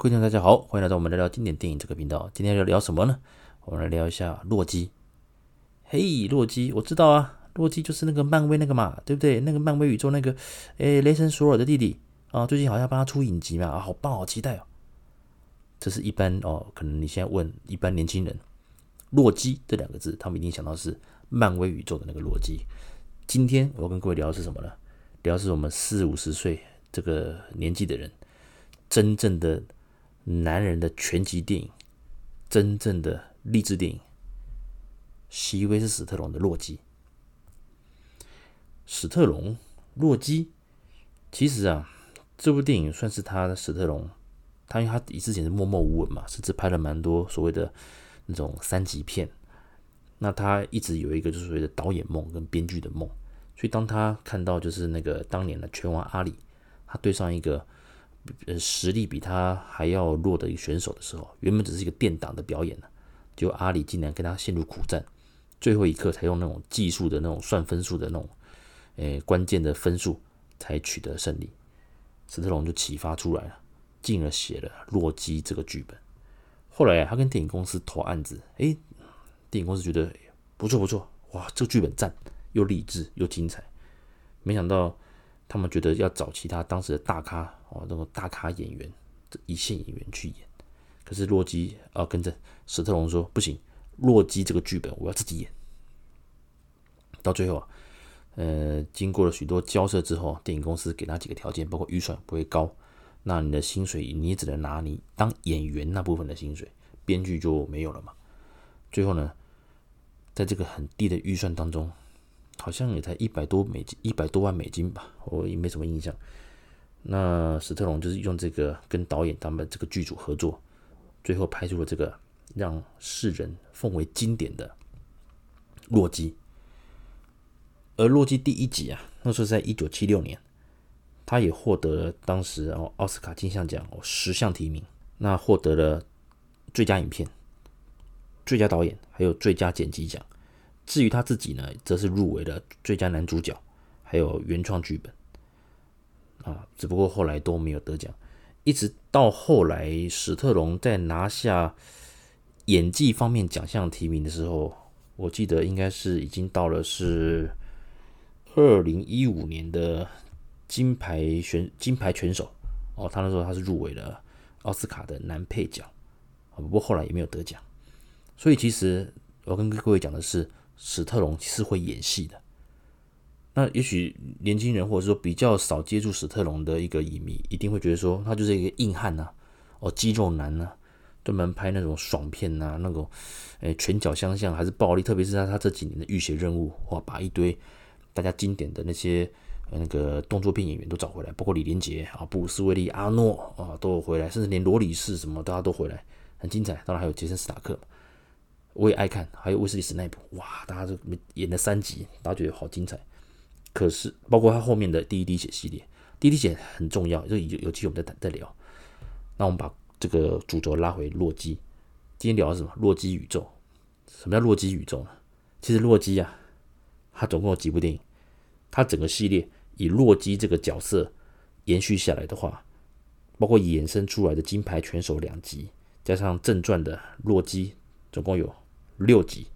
各位听众大家好，欢迎来到我们聊聊经典电影这个频道。今天要聊什么呢？我们来聊一下洛基。嘿，洛基，我知道啊，洛基就是那个漫威那个嘛，对不对？那个漫威宇宙那个，诶，雷神索尔的弟弟啊，最近好像帮他出影集嘛，啊，好棒，好期待哦。这是一般哦，可能你现在问一般年轻人，洛基这两个字，他们一定想到是漫威宇宙的那个洛基。今天我要跟各位聊的是什么呢？聊的是我们四五十岁这个年纪的人，真正的男人的拳击电影，真正的励志电影。席维斯·史特龙的洛基。史特龙，洛基，其实啊，这部电影算是他的史特龙。他因为他之前是默默无闻嘛，甚至拍了蛮多所谓的那种三级片。那他一直有一个就是所谓的导演梦跟编剧的梦，所以当他看到就是那个当年的拳王阿里，他对上一个呃实力比他还要弱的一个选手的时候，原本只是一个垫档的表演呢，结果阿里竟然跟他陷入苦战，最后一刻才用那种技术的那种算分数的那种，诶关键的分数才取得胜利。史特龙就启发出来了。进而写了《洛基》这个剧本。后来他跟电影公司投案子，诶，电影公司觉得不错不错，哇，这个剧本赞，又励志又精彩。没想到他们觉得要找其他当时的大咖哦，那种大咖演员、一线演员去演。可是洛基啊，跟着史特龙说不行，《洛基》这个剧本我要自己演。到最后啊，呃，经过了许多交涉之后，电影公司给他几个条件，包括预算不会高。那你的薪水，你只能拿你当演员那部分的薪水，编剧就没有了嘛。最后呢，在这个很低的预算当中，好像也才一百多美金，一百多万美金吧，我也没什么印象。那史特龙就是用这个跟导演他们这个剧组合作，最后拍出了这个让世人奉为经典的《洛基》。而《洛基》第一集啊，那时候在一九七六年。他也获得了当时哦奥斯卡金像奖哦十项提名，那获得了最佳影片、最佳导演还有最佳剪辑奖。至于他自己呢，则是入围了最佳男主角，还有原创剧本啊，只不过后来都没有得奖。一直到后来史特龙在拿下演技方面奖项提名的时候，我记得应该是已经到了是二零一五年的。金牌选金牌拳手哦，他那时候他是入围了奥斯卡的男配角，不过后来也没有得奖。所以其实我跟各位讲的是，史特龙是会演戏的。那也许年轻人或者说比较少接触史特龙的一个影迷，一定会觉得说他就是一个硬汉呐，哦肌肉男呐，专门拍那种爽片呐，那种诶拳脚相向还是暴力，特别是他他这几年的浴血任务，哇，把一堆大家经典的那些。那个动作片演员都找回来，包括李连杰啊、布鲁斯威利、阿诺啊都有回来，甚至连罗里士什么大家都回来，很精彩。当然还有杰森斯塔克，我也爱看，还有威斯利史奈普，哇，大家都演了三集，大家觉得好精彩。可是包括他后面的第一滴血系列，第一滴血很重要，就有有机会我们再再聊。那我们把这个主轴拉回洛基，今天聊的是什么？洛基宇宙。什么叫洛基宇宙呢？其实洛基啊，它总共有几部电影？它整个系列。以洛基这个角色延续下来的话，包括衍生出来的金牌拳手两集，加上正传的洛基，总共有六集，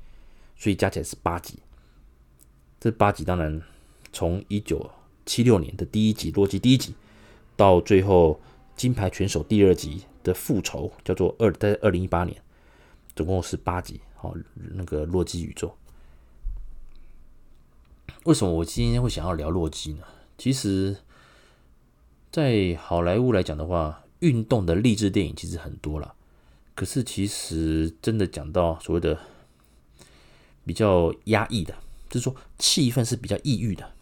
所以加起来是八集。这八集当然从一九七六年的第一集洛基第一集，到最后金牌拳手第二集的复仇，叫做二在二零一八年，总共是八集。好，那个洛基宇宙。为什么我今天会想要聊洛基呢？其实，在好莱坞来讲的话，运动的励志电影其实很多了。可是，其实真的讲到所谓的比较压抑的，就是说气氛是比较抑郁的，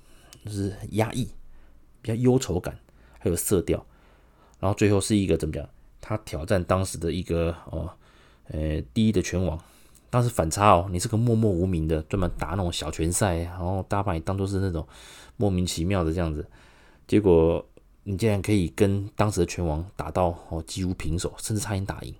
就是压抑、比较忧愁感，还有色调。然后最后是一个怎么讲？他挑战当时的一个哦，呃，第一的拳王。当时反差哦，你是个默默无名的，专门打那种小拳赛，然后大家把你当做是那种莫名其妙的这样子，结果你竟然可以跟当时的拳王打到哦几乎平手，甚至差点打赢。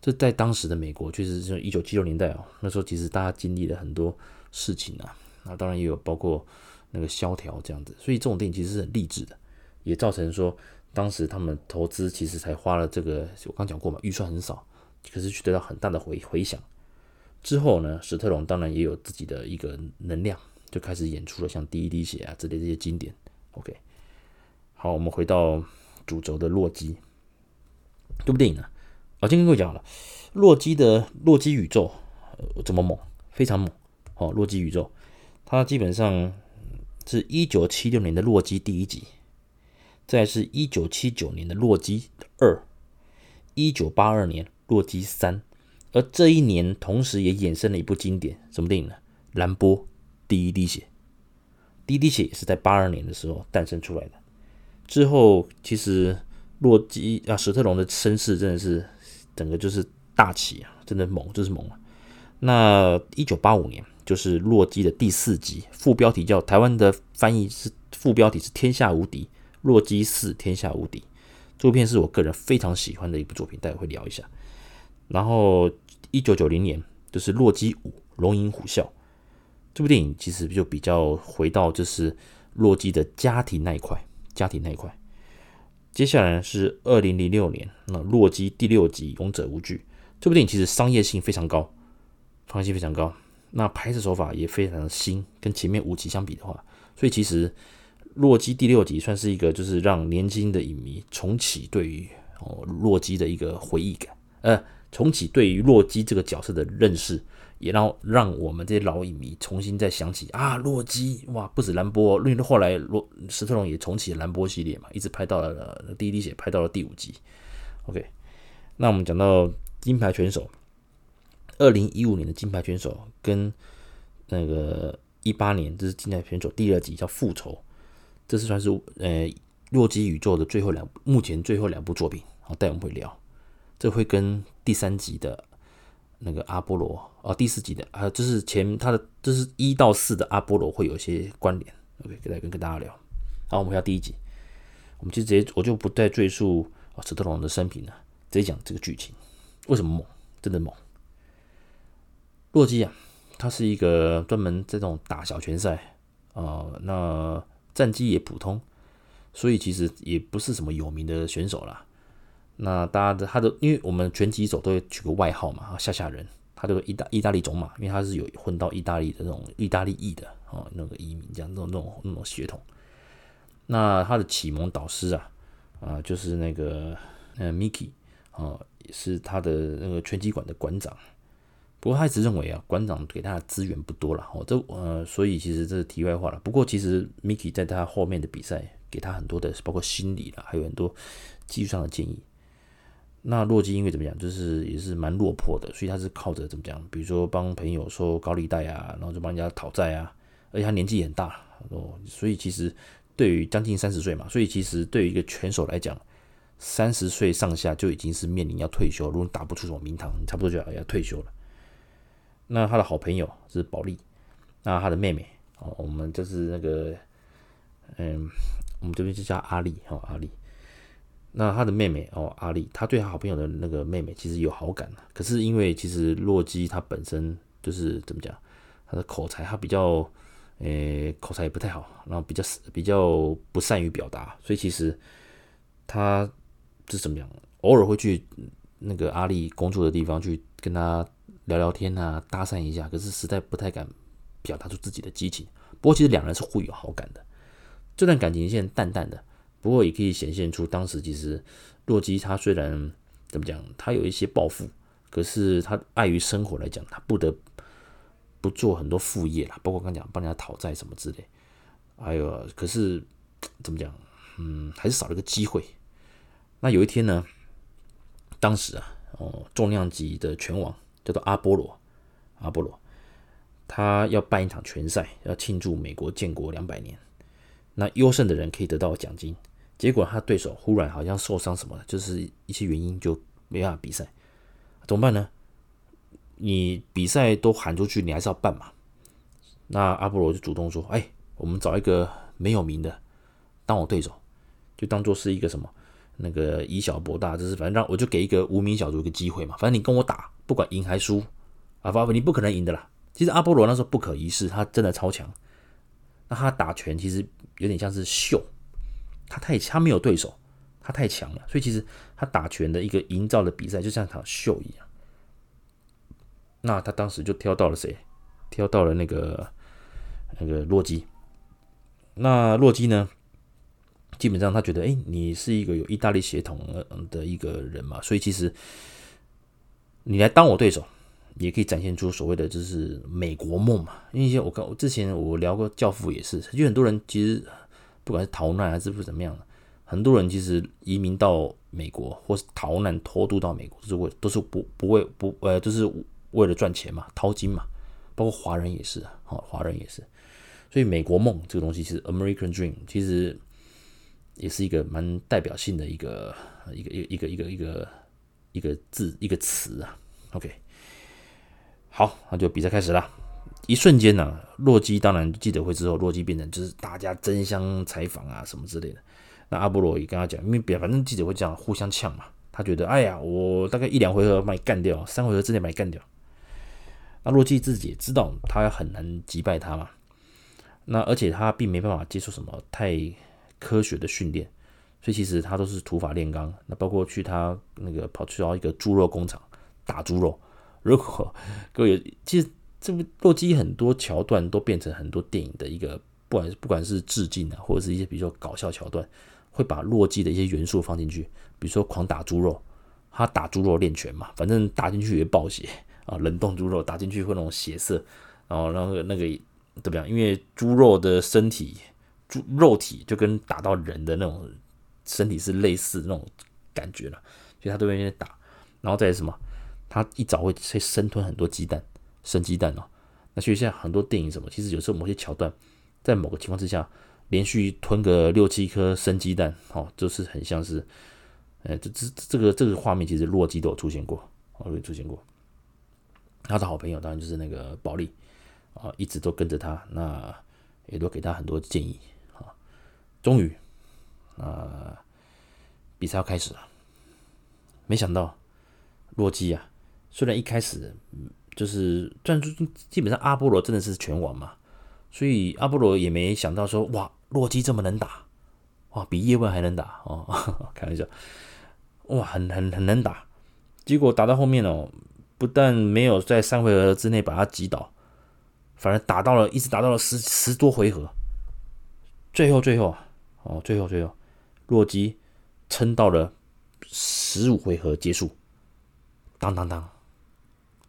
这在当时的美国，确实是一九七六年代哦，那时候其实大家经历了很多事情啊，那当然也有包括那个萧条这样子，所以这种电影其实是很励志的，也造成说当时他们投资其实才花了这个，我刚讲过嘛，预算很少，可是却得到很大的回回响。之后呢，史特龙当然也有自己的一个能量，就开始演出了像《第一滴血》啊之类这些经典。OK，好，我们回到主轴的洛基这部电影呢，我今天跟各位讲了洛基的洛基宇宙怎么猛，非常猛。哦，洛基宇宙，它基本上是一九七六年的洛基第一集。再是一九七九年的《洛基二》，一九八二年《洛基三》，而这一年同时也衍生了一部经典，什么电影呢？《蓝波第一滴血》。第一滴血也是在八二年的时候诞生出来的。之后，其实洛基啊，史特龙的身世真的是整个就是大起啊，真的猛，就是猛啊。那一九八五年就是洛基的第四集，副标题叫台湾的翻译是副标题是“天下无敌”。洛基四天下无敌，这部片是我个人非常喜欢的一部作品，待会会聊一下。然后一九九零年就是洛基五龙吟虎啸，这部电影其实就比较回到就是洛基的家庭那一块，家庭那一块。接下来是二零零六年那洛基第六集勇者无惧，这部电影其实商业性非常高，商业性非常高，那拍摄手法也非常的新，跟前面五集相比的话，所以其实。洛基第六集算是一个，就是让年轻的影迷重启对于哦洛基的一个回忆感，呃，重启对于洛基这个角色的认识，也让让我们这些老影迷重新再想起啊，洛基哇，不止蓝波，因为后来洛史特龙也重启了蓝波系列嘛，一直拍到了第一滴血，拍到了第五集。OK，那我们讲到金牌拳手，二零一五年的金牌选手跟那个一八年这是金牌选手第二集叫复仇。这是算是呃洛基宇宙的最后两目前最后两部作品，好，待我们会聊。这会跟第三集的那个阿波罗啊，第四集的啊，这是前他的这是一到四的阿波罗会有一些关联。OK，再跟跟大家聊。好，我们回到第一集，我们就直接我就不再赘述啊史特龙的生平了，直接讲这个剧情。为什么猛？真的猛。洛基啊，他是一个专门这种打小拳赛啊、那。战绩也普通，所以其实也不是什么有名的选手啦。那大家的他的，因为我们拳击手都会取个外号嘛，吓吓人。他这个意大意大利种马，因为他是有混到意大利的那种意大利裔的哦，那个移民这样那种那种那种血统。那他的启蒙导师啊啊，就是那个呃 Mickey 啊，是他的那个拳击馆的馆长。不过他一直认为啊，馆长给他的资源不多了，哦，这呃，所以其实这是题外话了。不过其实 Miki 在他后面的比赛给他很多的，包括心理了，还有很多技术上的建议。那洛基因为怎么讲，就是也是蛮落魄的，所以他是靠着怎么讲，比如说帮朋友收高利贷啊，然后就帮人家讨债啊，而且他年纪也很大哦，所以其实对于将近三十岁嘛，所以其实对于一个拳手来讲，三十岁上下就已经是面临要退休，如果你打不出什么名堂，差不多就要要退休了。那他的好朋友是保利，那他的妹妹哦，我们就是那个，嗯，我们这边就叫阿丽哦，阿丽。那他的妹妹哦，阿丽，他对他好朋友的那个妹妹其实有好感，可是因为其实洛基他本身就是怎么讲，他的口才他比较，诶、口才也不太好，然后比较比较不善于表达，所以其实他是怎么样，偶尔会去那个阿丽工作的地方去跟他。聊聊天啊，搭讪一下，可是实在不太敢表达出自己的激情。不过其实两人是互有好感的，这段感情线淡淡的，不过也可以显现出当时其实洛基他虽然怎么讲，他有一些抱负，可是他碍于生活来讲，他不得不做很多副业啦，包括刚讲帮人家讨债什么之类。还有，可是怎么讲，嗯，还是少了个机会。那有一天呢，当时啊，哦，重量级的拳王。叫做阿波罗，阿波罗，他要办一场拳赛，要庆祝美国建国两百年。那优胜的人可以得到奖金。结果他对手忽然好像受伤什么的，就是一些原因就没办法比赛。怎么办呢？你比赛都喊出去，你还是要办嘛。那阿波罗就主动说：“哎，我们找一个没有名的当我对手，就当做是一个什么那个以小博大，就是反正让我就给一个无名小卒一个机会嘛。反正你跟我打。”不管赢还输，啊，不不，你不可能赢的啦。其实阿波罗那时候不可一世，他真的超强。那他打拳其实有点像是秀，他太他没有对手，他太强了，所以其实他打拳的一个营造的比赛就像场秀一样。那他当时就挑到了谁？挑到了那个那个洛基。那洛基呢？基本上他觉得，哎，你是一个有意大利血统的一个人嘛，所以其实你来当我对手，也可以展现出所谓的就是美国梦嘛。因为一些我刚我之前我聊过《教父》也是，就很多人其实不管是逃难还是不怎么样，很多人其实移民到美国或是逃难偷渡到美国，就是为都是不不为不呃，就是为了赚钱嘛，淘金嘛。包括华人也是啊，华人也是。所以美国梦这个东西，其实 American Dream 其实也是一个蛮代表性的一个一个一个一个一个一个字一个词啊。OK。好，那就比赛开始了。一瞬间呢、洛基当然记者会之后，洛基变成就是大家争相采访啊什么之类的。那阿波罗也跟他讲，因为别反正记者会这样互相呛嘛，他觉得哎呀，我大概一两回合把你干掉，三回合之内把你干掉。那洛基自己也知道他很难击败他嘛，那而且他并没办法接受什么太科学的训练，所以其实他都是土法炼钢。那包括去他那个跑去到一个猪肉工厂打猪肉。如果 各位其实这部洛基很多桥段都变成很多电影的一个，不管不管是致敬啊，或者是一些比较搞笑桥段，会把洛基的一些元素放进去，比如说狂打猪肉，他打猪肉练拳嘛，反正打进去也暴血 啊，冷冻猪肉打进去会那种血色，然后然后那个怎么样？因为猪肉的身体，肉体就跟打到人的那种身体是类似那种感觉了，所以他都在那边打，然后再什么？他一早会会生吞很多鸡蛋，生鸡蛋哦。那所以现在很多电影什么，其实有时候某些桥段，在某个情况之下，连续吞个六七颗生鸡蛋，哦，就是很像是，呃，这这这个这个画面，其实洛基都有出现过，哦，有出现过。他的好朋友当然就是那个保利，啊，一直都跟着他，那也都给他很多建议，终于，啊，比赛要开始了，没想到洛基啊。虽然一开始就是，但基本上阿波罗真的是拳王嘛，所以阿波罗也没想到说，哇，洛基这么能打，哇，比叶问还能打哦，开玩笑，哇，很很很能打，结果打到后面哦，不但没有在三回合之内把他击倒，反而打到了，一直打到了十十多回合，最后最后啊哦，最后最后，洛基撑到了十五回合结束，当当当。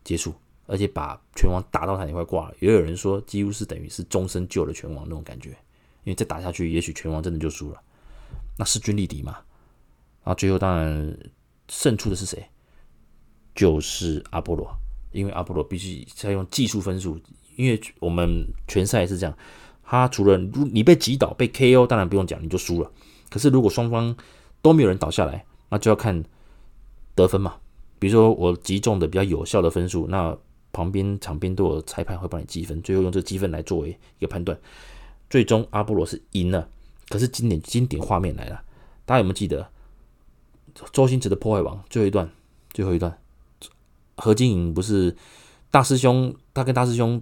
结束，而且把拳王打到他也快挂了。也有人说，几乎是等于是终身救了拳王那种感觉，因为再打下去，也许拳王真的就输了。那势均力敌嘛。然后最后当然胜出的是谁？就是阿波罗，因为阿波罗必须要用技术分数，因为我们拳赛是这样，他除了你被击倒被 KO，当然不用讲，你就输了。可是如果双方都没有人倒下来，那就要看得分嘛。比如说我击中的比较有效的分数，那旁边场边都有裁判会帮你积分，最后用这个积分来作为一个判断。最终阿波罗是赢了，可是经典经典画面来了，大家有没有记得周星驰的破坏王最后一段？最后一段，何金银不是大师兄，他跟大师兄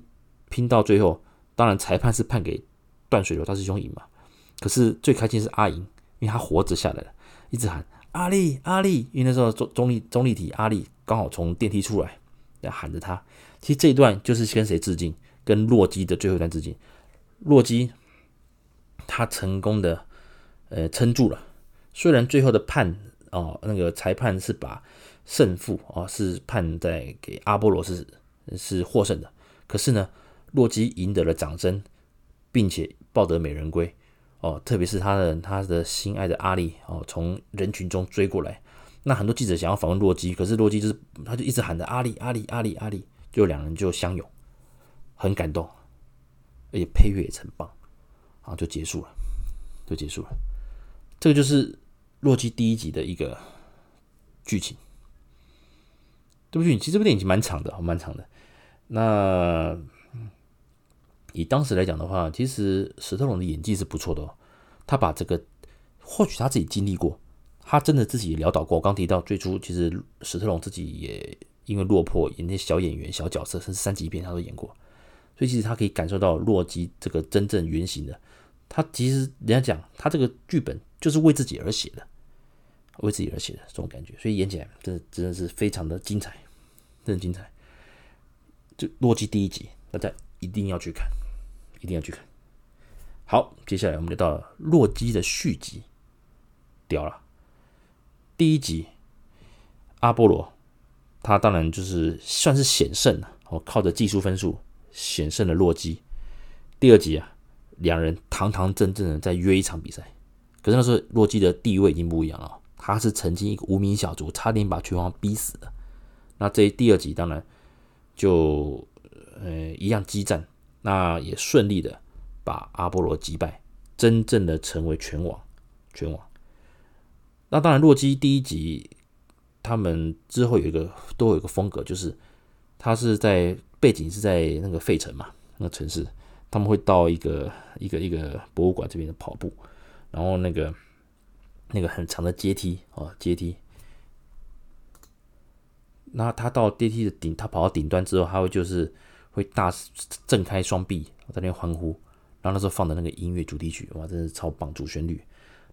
拼到最后，当然裁判是判给断水流大师兄赢嘛。可是最开心是阿银，因为他活着下来了，一直喊。阿力，阿力，因为那时候中中立中立体阿力刚好从电梯出来，在喊着他。其实这一段就是跟谁致敬？跟洛基的最后一段致敬。洛基他成功的呃撑住了，虽然最后的判哦，那个裁判是把胜负哦是判在给阿波罗是是获胜的，可是呢，洛基赢得了掌声，并且抱得美人归。哦，特别是他的他的心爱的阿力哦，从人群中追过来，那很多记者想要访问洛基，可是洛基就是他就一直喊着阿力阿力阿力阿力，就两人就相拥，很感动，而且配乐也很棒，然后就结束了，就结束了。这个就是洛基第一集的一个剧情。这部剧其实这部电影蛮长的，蛮长的。那。以当时来讲的话，其实史特龙的演技是不错的哦。他把这个，或许他自己经历过，他真的自己潦倒过。我刚提到最初，其实史特龙自己也因为落魄，演那些小演员、小角色，甚至三级片他都演过，所以其实他可以感受到洛基这个真正原型的。他其实人家讲，他这个剧本就是为自己而写的，为自己而写的这种感觉，所以演起来真的真的是非常的精彩，真的精彩。就《洛基》第一集，大家一定要去看，一定要去看。好，接下来我们就到《洛基》的续集，屌了。第一集，阿波罗，他当然就是算是险胜了，哦，靠着技术分数险胜了洛基。第二集啊，两人堂堂正正的在约一场比赛，可是那时候洛基的地位已经不一样了。他是曾经一个无名小卒，差点把拳王逼死的。那这第二集当然就呃一样激战，那也顺利的把阿波罗击败，真正的成为拳王。拳王。那当然，洛基第一集他们之后有一个都有一个风格，就是他是在背景是在那个费城嘛，那个城市，他们会到一个一个一个博物馆这边的跑步，然后那个。那个很长的阶梯哦，阶梯。那他到阶梯的顶，他跑到顶端之后，他会就是会大挣开双臂，在那边欢呼。然后那时候放的那个音乐主题曲，哇，真的是超棒，主旋律。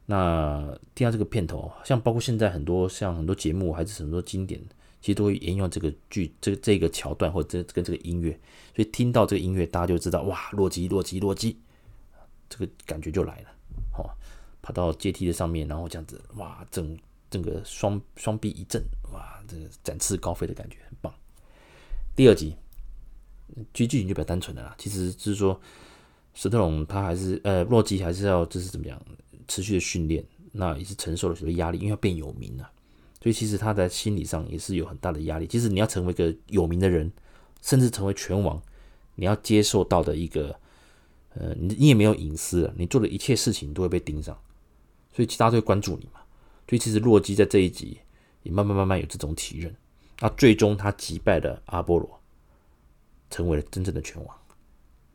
那听到这个片头，像包括现在很多像很多节目，还是很多经典，其实都会沿用这个剧，这个这个桥段或者这跟这个音乐。所以听到这个音乐，大家就知道哇，洛基，洛基，洛基，这个感觉就来了，好。跑到阶梯的上面，然后这样子，哇，整整个双双臂一震，哇，这个展翅高飞的感觉很棒。第二集，其实剧情就比较单纯的啦，其实就是说，史特龙他还是呃，洛基还是要就是怎么样持续的训练，那也是承受了许多压力，因为要变有名了，所以其实他在心理上也是有很大的压力。其实你要成为一个有名的人，甚至成为拳王，你要接受到的一个，呃，你你也没有隐私了，你做的一切事情都会被盯上。所以其他都会关注你嘛，所以其实洛基在这一集也慢慢慢慢有这种体认，那最终他击败了阿波罗，成为了真正的拳王。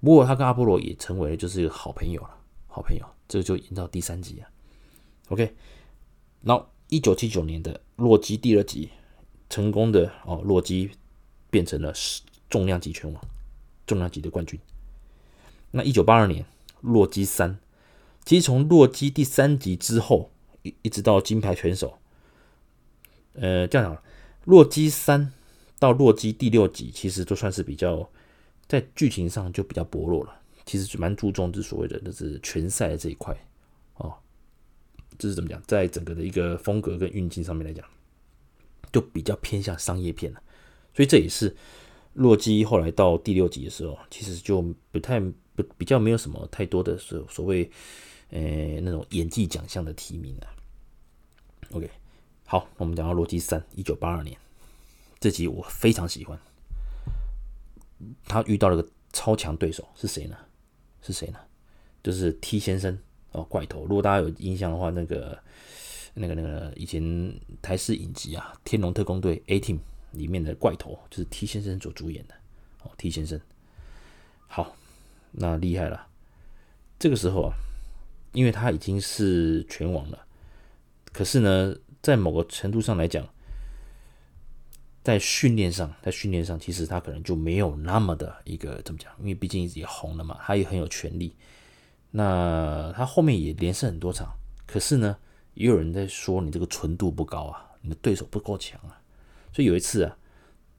不过他跟阿波罗也成为了就是好朋友了，好朋友。这个就演到第三集啊。OK，然后一九七九年的洛基第二集成功的哦，洛基变成了重量级拳王，重量级的冠军。那一九八二年洛基三。其实从洛基第三集之后，一一直到金牌拳手，呃，这样讲，洛基三到洛基第六集，其实都算是比较在剧情上就比较薄弱了。其实蛮注重这所谓的就是拳赛的这一块哦，这是怎么讲？在整个的一个风格跟运镜上面来讲，就比较偏向商业片了。所以这也是洛基后来到第六集的时候，其实就不太不比较没有什么太多的所所谓。呃，那种演技奖项的提名啊。OK，好，我们讲到《洛基三》，一九八二年这集我非常喜欢。他遇到了个超强对手，是谁呢？是谁呢？就是 T 先生哦，怪头。如果大家有印象的话，那个、那个、那个以前台视影集啊，《天龙特工队 A Team》里面的怪头，就是 T 先生所主演的哦。T 先生，好，那厉害了。这个时候啊。因为他已经是拳王了，可是呢，在某个程度上来讲，在训练上，在训练上，其实他可能就没有那么的一个怎么讲？因为毕竟也红了嘛，他也很有权力。那他后面也连胜很多场，可是呢，也有人在说你这个纯度不高啊，你的对手不够强啊。所以有一次啊，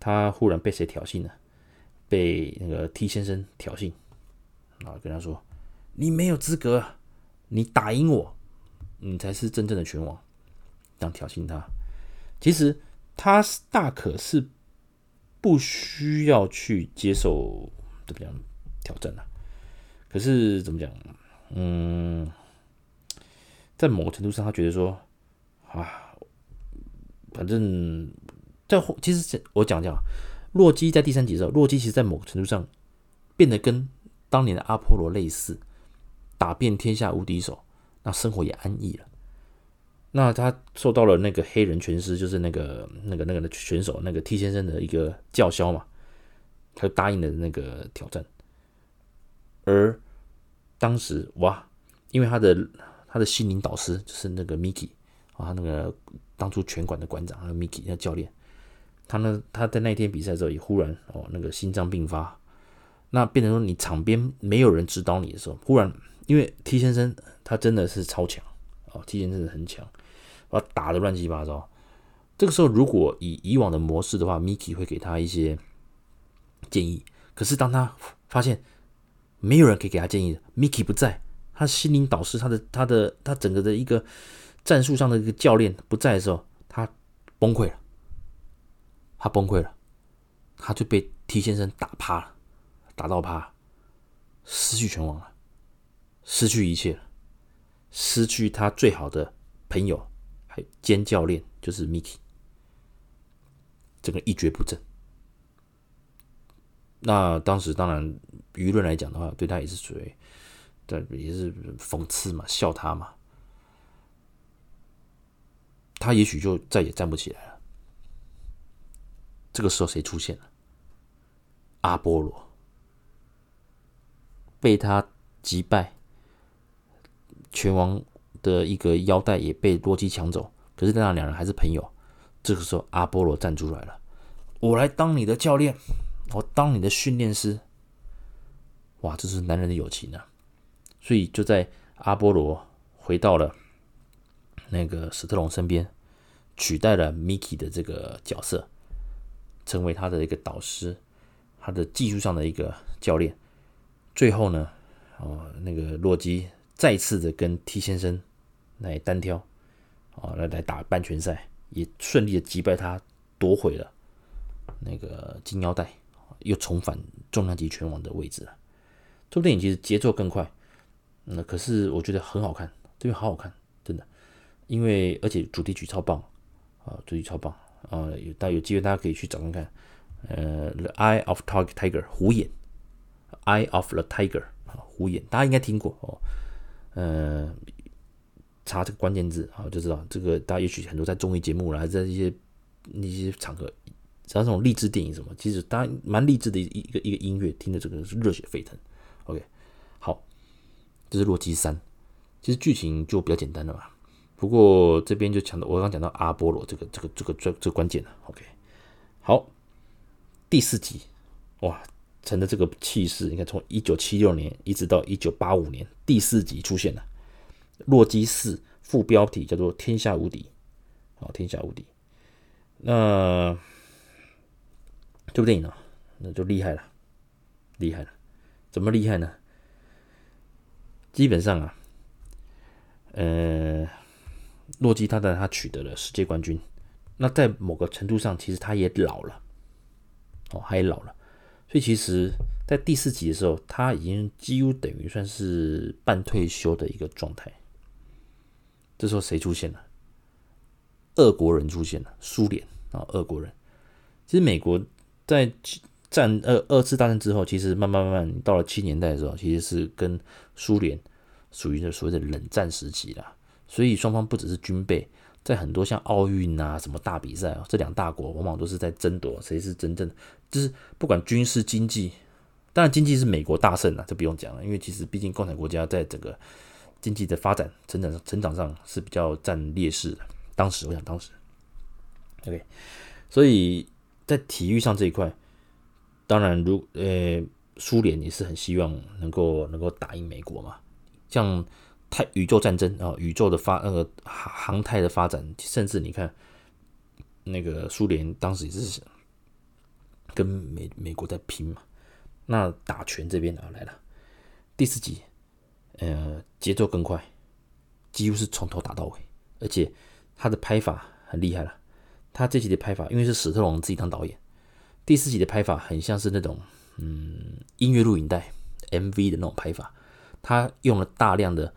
他忽然被谁挑衅了？被那个 T 先生挑衅，然后跟他说：“你没有资格。”你打赢我，你才是真正的拳王。这样挑衅他，其实他大可是不需要去接受怎么样挑战的啊。可是怎么讲？嗯，在某个程度上，他觉得说啊，反正在其实我讲讲，洛基在第三集的时候，洛基其实，在某个程度上变得跟当年的阿波罗类似。打遍天下无敌手，那生活也安逸了。那他受到了那个黑人拳师，就是那个那个那个选手，那个 T 先生的一个叫嚣嘛，他就答应了那个挑战。而当时哇，因为他的他的心灵导师就是那个 Mickey 啊，那个当初拳馆的馆长，那个 Mickey 那教练，他呢他在那一天比赛的时候也忽然哦那个心脏病发，那变成说你场边没有人指导你的时候，忽然。因为 T 先生他真的是超强哦，T 先生真的很强，把他打得乱七八糟。这个时候，如果以以往的模式的话，Miki 会给他一些建议。可是当他发现没有人可以给他建议，Miki 不在，他心灵导师，他的他的他整个的一个战术上的一个教练不在的时候，他崩溃了，他崩溃了，他就被 T 先生打趴了，打到趴，失去全网了，失去一切了，失去他最好的朋友。还兼教练就是 Miki，。整个一蹶不振。那当时当然舆论来讲的话，对他也是属于，对，也是讽刺嘛，笑他嘛。他也许就再也站不起来了。这个时候谁出现了？阿波罗被他击败，拳王的一个腰带也被洛基抢走，可是那两人还是朋友。这个时候，阿波罗站出来了：“我来当你的教练，我当你的训练师。”哇，这是男人的友情啊！所以就在阿波罗回到了那个史特龙身边，取代了 Mickey 的这个角色，成为他的一个导师，他的技术上的一个教练。最后呢，哦，那个洛基再次的跟 T 先生来单挑，啊，来来打半决赛。也顺利的击败他，夺回了那个金腰带，又重返重量级拳王的位置了。这部电影其实节奏更快，那、可是我觉得很好看，这个好好看，真的。因为而且主题曲超棒啊，主题超棒啊，有大有机会大家可以去找看看。呃，《The Eye of Tiger》虎眼，《Eye of the Tiger》啊，虎眼，大家应该听过哦，呃。查这个关键字啊，就知道这个。大家也许很多在综艺节目啦，还是在一些一些场合，像这种励志电影什么，其实当然蛮励志的一一个一个音乐，听的这个是热血沸腾。OK，好，这是洛基三，其实剧情就比较简单了嘛。不过这边就讲到我刚刚讲到阿波罗这个这个这个最最关键了。OK，好，第四集哇，成了这个气势，你看从一九七六年一直到一九八五年，第四集出现了。洛基四副标题叫做“天下无敌”，好，天下无敌。那这部电影呢，那就厉害了，厉害了。怎么厉害呢？基本上啊，呃，洛基他的他取得了世界冠军。那在某个程度上，其实他也老了，哦，他也老了。所以其实，在第四集的时候，他已经几乎等于算是半退休的一个状态。这时候谁出现了？俄国人出现了，苏联啊，俄国人。其实美国在战二二次大战之后，其实慢慢慢慢到了七年代的时候，其实是跟苏联属于的所谓的冷战时期了。所以双方不只是军备，在很多像奥运啊什么大比赛啊，这两大国往往都是在争夺谁是真正的，就是不管军事经济，当然经济是美国大胜了，这不用讲了，因为其实毕竟共产国家在整个。经济的发展、成长、成长上是比较占劣势的。当时，我想当时，OK，所以在体育上这一块，当然如呃，苏联也是很希望能够能够打赢美国嘛。像太宇宙战争啊，宇宙的发那个航航太的发展，甚至你看那个苏联当时也是跟美美国在拼嘛。那打拳这边啊来了，第四集。呃，节奏更快，几乎是从头打到尾，而且他的拍法很厉害了。他这集的拍法，因为是史特龙自己当导演，第四集的拍法很像是那种嗯音乐录影带 MV 的那种拍法。他用了大量的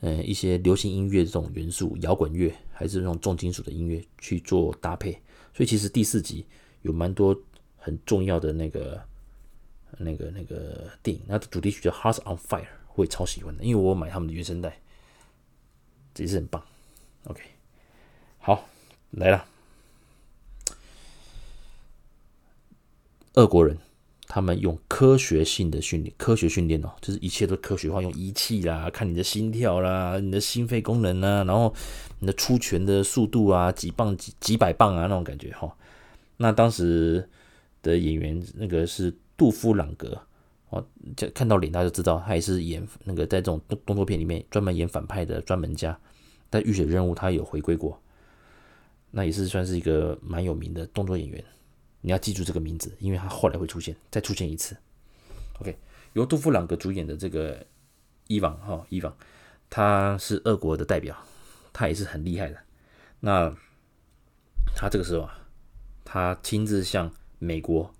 呃一些流行音乐这种元素，摇滚乐还是那种重金属的音乐去做搭配，所以其实第四集有蛮多很重要的那个那个那个电影。那主题曲叫《Hearts on Fire》。会超喜欢的，因为我买他们的原声带，这也是很棒。OK，好，来了。俄国人他们用科学性的训练，科学训练哦，就是一切都科学化，用仪器啦，看你的心跳啦，你的心肺功能啊，然后你的出拳的速度啊，几磅几几百磅啊那种感觉哈。那当时的演员那个是杜夫朗格。哦，就看到脸，他就知道他也是演那个在这种动动作片里面专门演反派的专门家。但《浴血任务》他有回归过，那也是算是一个蛮有名的动作演员。你要记住这个名字，因为他后来会出现，再出现一次。OK，由杜夫朗格主演的这个伊王哈伊王，他是俄国的代表，他也是很厉害的。那他这个时候啊，他亲自向美国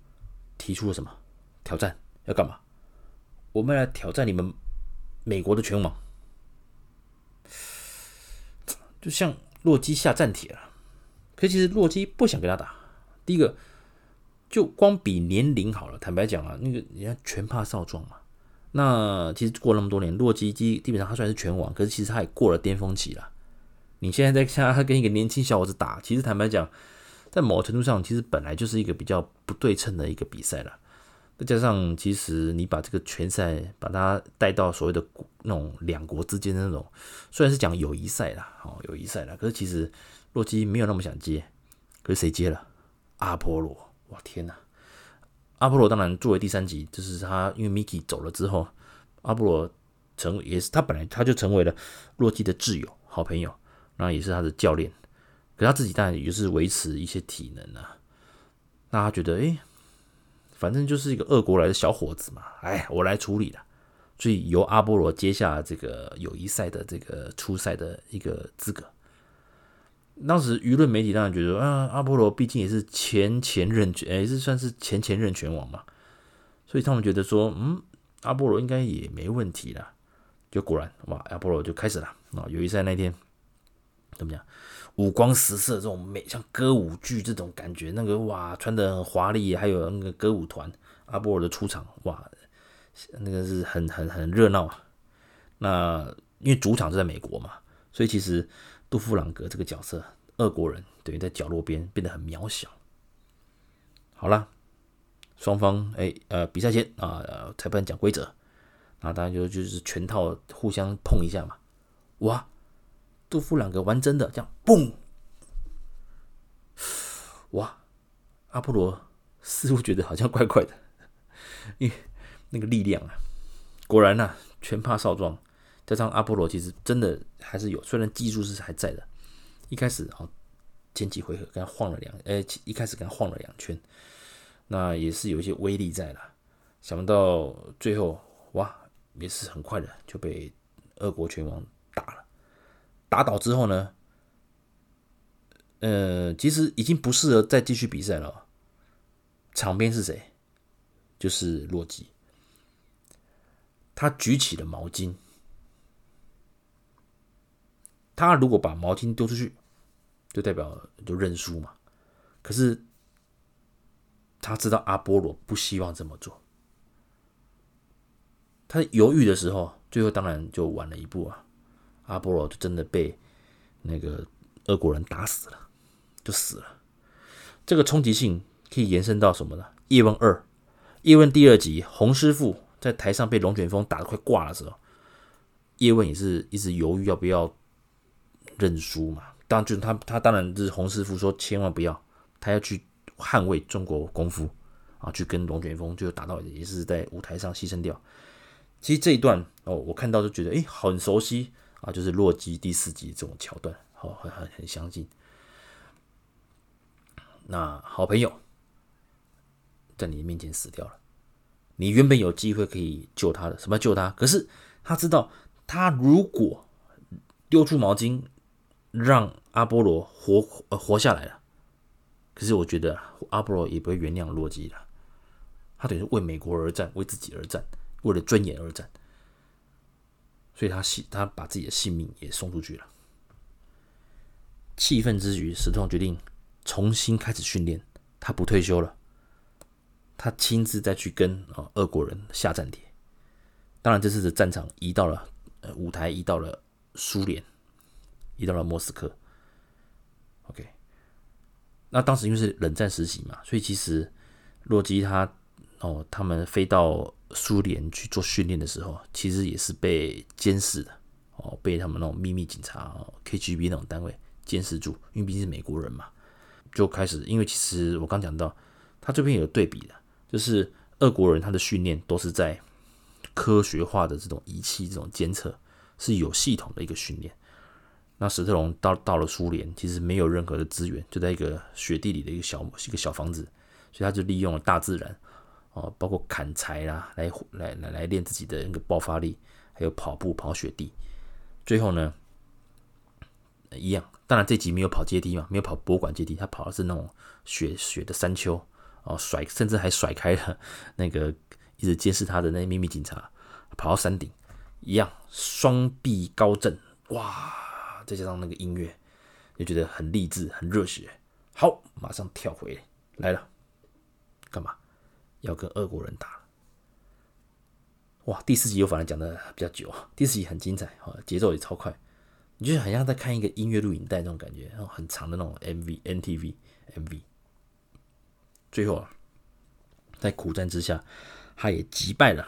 提出了什么挑战？要干嘛？我们来挑战你们美国的拳王，就像洛基下战帖了。可其实洛基不想跟他打，第一个。就光比年龄好了，坦白讲啊，那个人家拳怕少壮嘛。那其实过那么多年，洛基基基本上他算是拳王，可是其实他也过了巅峰期了。你现在在看他跟一个年轻小伙子打，其实坦白讲，在某程度上，其实本来就是一个比较不对称的一个比赛了。再加上，其实你把这个拳赛把它带到所谓的那种两国之间的那种，虽然是讲友谊赛啦，哦，友谊赛啦，可是其实洛基没有那么想接，可是谁接了？阿波罗。哇天呐！阿波罗当然作为第三集，就是他因为 Miki 走了之后，阿波罗成也是他本来他就成为了洛基的挚友、好朋友，那也是他的教练。可他自己当然也就是维持一些体能啊。那他觉得，哎，反正就是一个俄国来的小伙子嘛，哎，我来处理的。所以由阿波罗接下这个友谊赛的这个初赛的一个资格。当时舆论媒体当然觉得啊，阿波罗毕竟也是前前任，也是算是前前任拳王嘛，所以他们觉得说，嗯，阿波罗应该也没问题啦。就果然，哇，阿波罗就开始了啊！友谊赛那天怎么讲？五光十色这种美，像歌舞剧这种感觉，那个哇，穿得很华丽，还有那个歌舞团，阿波罗的出场，哇，那个是很很很热闹啊。那因为主场是在美国嘛，所以其实。杜夫朗格这个角色，俄国人等于在角落边变得很渺小。好了，双方哎呃比赛前啊、裁判讲规则，那当然就就是拳套互相碰一下嘛。哇，杜夫朗格玩真的这样，嘣！哇，阿波罗似乎觉得好像怪怪的，因为那个力量啊，果然呐、啊，拳怕少壮。加上阿波罗其实真的还是有，虽然技术是还在的。一开始啊，前几回合跟他晃了两，呃，一开始跟他晃了两圈，那也是有一些威力在了。想不到最后哇，也是很快的就被俄国拳王打。倒之后呢，呃，其实已经不适合再继续比赛了。场边是谁？就是洛基，他举起了毛巾。他如果把毛巾丢出去，就代表就认输嘛。可是他知道阿波罗不希望这么做，他犹豫的时候，最后当然就晚了一步啊。阿波罗就真的被那个俄国人打死了，就死了。这个冲击性可以延伸到什么呢？叶问二，叶问第二集，洪师傅在台上被龙卷风打得快挂的时候，叶问也是一直犹豫要不要。认输嘛，当就他他当然是洪师傅说千万不要，他要去捍卫中国功夫啊，去跟龙卷风就打到也是在舞台上牺牲掉。其实这一段哦，我看到就觉得哎，很熟悉啊，就是洛基第四集这种桥段，好很很很相近。那好朋友在你面前死掉了，你原本有机会可以救他的，什么救他？可是他知道，他如果丢出毛巾。让阿波罗活呃活下来了，可是我觉得阿波罗也不会原谅洛基了。他等于是为美国而战，为自己而战，为了尊严而战，所以他性他把自己的性命也送出去了。气愤之余，石头决定重新开始训练，他不退休了，他亲自再去跟啊俄国人下战帖。当然，这次的战场移到了呃舞台，移到了苏联。移到了莫斯科，OK。那当时因为是冷战时期嘛，所以其实洛基他哦，他们飞到苏联去做训练的时候，其实也是被监视的哦，被他们那种秘密警察、KGB 那种单位监视住，因为毕竟是美国人嘛，就开始。因为其实我刚讲到，他这边有对比的，就是俄国人他的训练都是在科学化的这种仪器、这种监测是有系统的一个训练。那史特龙到到了苏联，其实没有任何的资源，就在一个雪地里的一个小一个小房子，所以他就利用了大自然，哦，包括砍柴啦，来来来来练自己的那个爆发力，还有跑步跑雪地。最后呢，一样，当然这集没有跑阶梯嘛，没有跑博物馆阶梯，他跑的是那种雪雪的山丘，哦，甩甚至还甩开了 那个一直监视他的那秘密警察，跑到山顶，一样双臂高振，哇！再加上那个音乐，就觉得很励志、很热血。好，马上跳回来了，干嘛？要跟俄国人打？哇！第四集又反而讲的比较久啊，第四集很精彩，哈，节奏也超快，你就很像在看一个音乐录影带那种感觉，然后很长的那种 MV、NTV、MV。最后啊，在苦战之下，他也击败了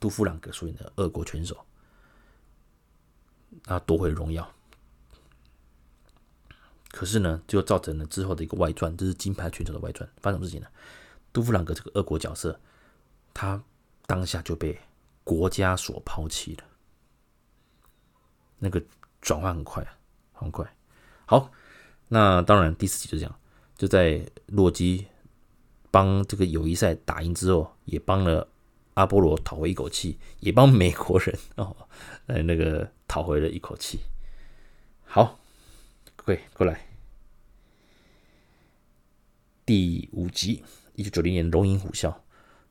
杜夫朗格所演的俄国拳手，他夺回荣耀。可是呢，就造成了之后的一个外传，这是金牌拳手的外传。发生什么事情呢？杜夫朗格这个俄国角色，他当下就被国家所抛弃了。那个转换很快，很快。好，那当然第四集就这样，就在洛基帮这个友谊赛打赢之后，也帮了阿波罗讨回一口气，也帮美国人哦，呃那个讨回了一口气。好。对，过来。第五集，一九九零年《龙吟虎啸》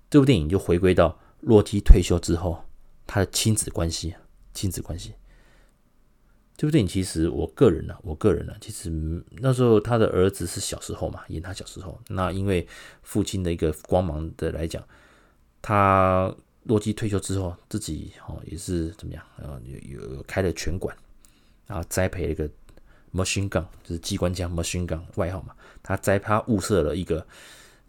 这部电影就回归到洛基退休之后他的亲子关系。亲子关系，这部电影其实我个人呢、啊，我个人呢、啊，其实那时候他的儿子是小时候嘛，演他小时候。那因为父亲的一个光芒的来讲，他洛基退休之后自己哦也是怎么样啊？有有开了拳馆，然后栽培了一个。Machine Gun 就是机关枪，Machine Gun 外号嘛。他栽他物色了一个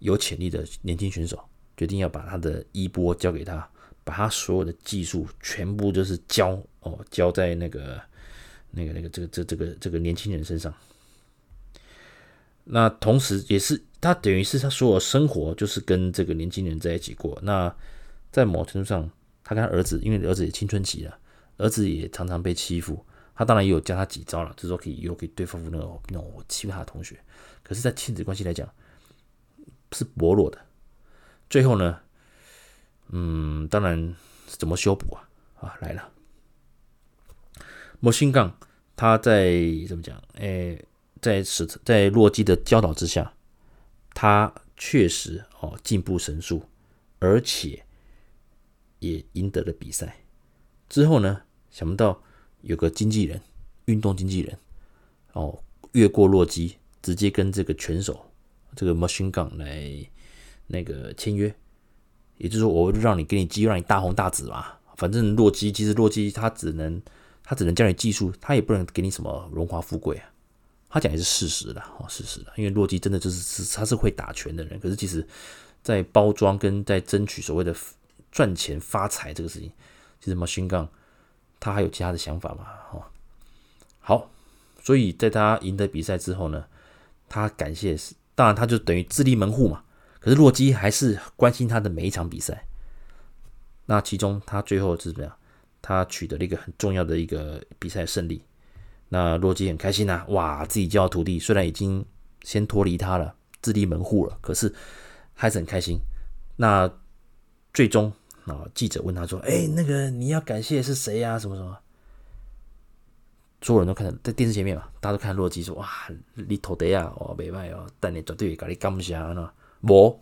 有潜力的年轻选手，决定要把他的衣钵交给他，把他所有的技术全部就是教哦，教在那个那个那个这个这这个这个年轻人身上。那同时也是他等于是他所有生活就是跟这个年轻人在一起过。那在某程度上，他跟他儿子，因为儿子也青春期了，儿子也常常被欺负。他当然也有教他几招了，就是说可以有可以对付那种那种欺负他的同学。可是，在亲子关系来讲，是薄弱的。最后呢，嗯，当然怎么修补啊？啊，来了，魔心杠他在怎么讲？哎，在史在洛基的教导之下，他确实哦进步神速，而且也赢得了比赛。之后呢，想不到。有个经纪人，运动经纪人，哦，越过洛基，直接跟这个拳手，这个 Machine Gun 来那个签约，也就是说，我让你给你机会，让你大红大紫嘛。反正洛基其实洛基他只能他只能教你技术，他也不能给你什么荣华富贵啊。他讲也是事实的哦，事实的，因为洛基真的就是是他是会打拳的人，可是其实，在包装跟在争取所谓的赚钱发财这个事情，其实 Machine Gun。他还有其他的想法嘛？哦，好，所以在他赢得比赛之后呢，他感谢，当然他就等于自立门户嘛。可是洛基还是关心他的每一场比赛。那其中他最后是怎么样？他取得了一个很重要的一个比赛胜利。那洛基很开心呐、啊，哇，自己教徒弟虽然已经先脱离他了，自立门户了，可是还是很开心。那最终。啊！记者问他说：“哎，那个你要感谢是谁呀？什么什么？”所有人都看在电视前面嘛，大家都看洛基说：“哇，你头得啊，哦，没卖哦，但你绝对给你感谢呢。”不，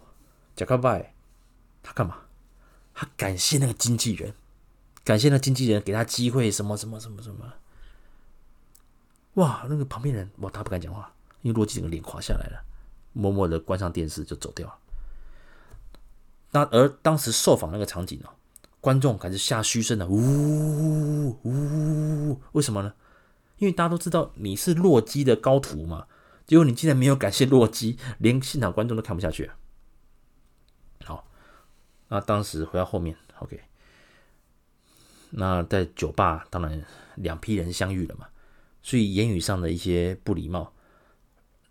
贾克拜他干嘛？他感谢那个经纪人，感谢那经纪人给他机会，什么什么什么什么。哇！那个旁边人哇，他不敢讲话，因为洛基整个脸垮下来了，默默的关上电视就走掉了。那而当时受访那个场景哦，观众开始下嘘声了，呜呜，为什么呢？因为大家都知道你是洛基的高徒嘛，结果你竟然没有感谢洛基，连现场观众都看不下去啊。好，那当时回到后面，OK，那在酒吧当然两批人相遇了嘛，所以言语上的一些不礼貌，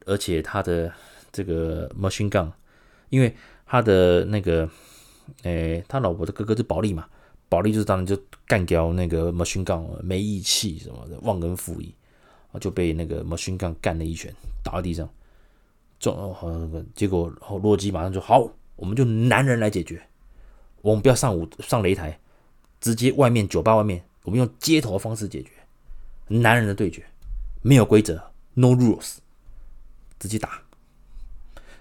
而且他的这个 machine gun，因为。他的那个，诶、他老婆的哥哥是保利嘛？保利就是当然就干掉那个 Machine Gun，没义气什么的，忘恩负义。啊，就被那个 Machine Gun 干了一拳，倒在地上。中哦，结果后洛基马上就好，我们就男人来解决，我们不要上舞上擂台，直接外面酒吧外面，我们用街头方式解决，男人的对决，没有规则，no rules，直接打。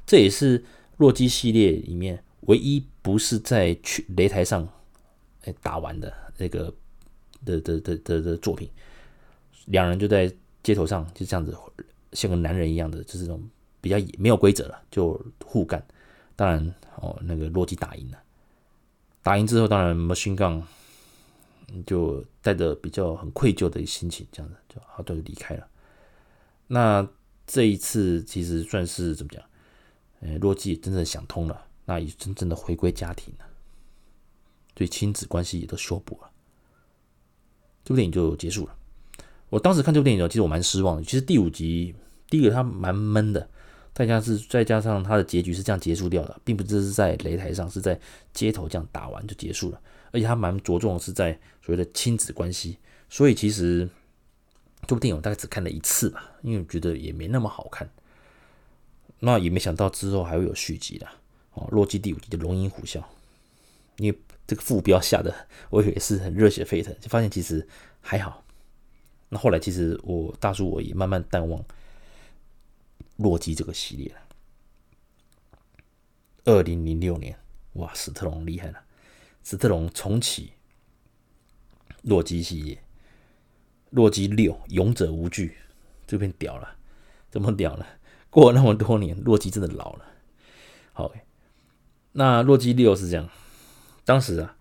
这也是洛基系列里面唯一不是在去擂台上哎打完的那个的的的的的作品，两人就在街头上就这样子像个男人一样的，就是这种。比较没有规则了，就互干。当然哦，那个洛基打赢了，打赢之后，当然 Machine Gun 就带着比较很愧疚的心情，这样子就好，就离开了。那这一次其实算是怎么讲？呃，洛基真正想通了，那也真正的回归家庭了，对亲子关系也都修补了，这部电影就结束了。我当时看这部电影的时候，其实我蛮失望的。其实第五集，第一个它蛮闷的。再加是再加上他的结局是这样结束掉的，并不是在擂台上，是在街头这样打完就结束了。而且他蛮着重的是在所谓的亲子关系，所以其实这部电影我大概只看了一次吧，因为我觉得也没那么好看。那也没想到之后还会有续集的哦，《洛基》第五集的龙吟虎啸，因为这个副标吓得我以为是很热血沸腾，就发现其实还好。那后来其实我大叔我也慢慢淡忘。洛基这个系列了，二零零六年，哇，史特龙厉害了，史特龙重启洛基系列，洛基六，勇者无惧，这边屌了，怎么屌了？过了那么多年，洛基真的老了。好，那洛基六是这样，当时啊，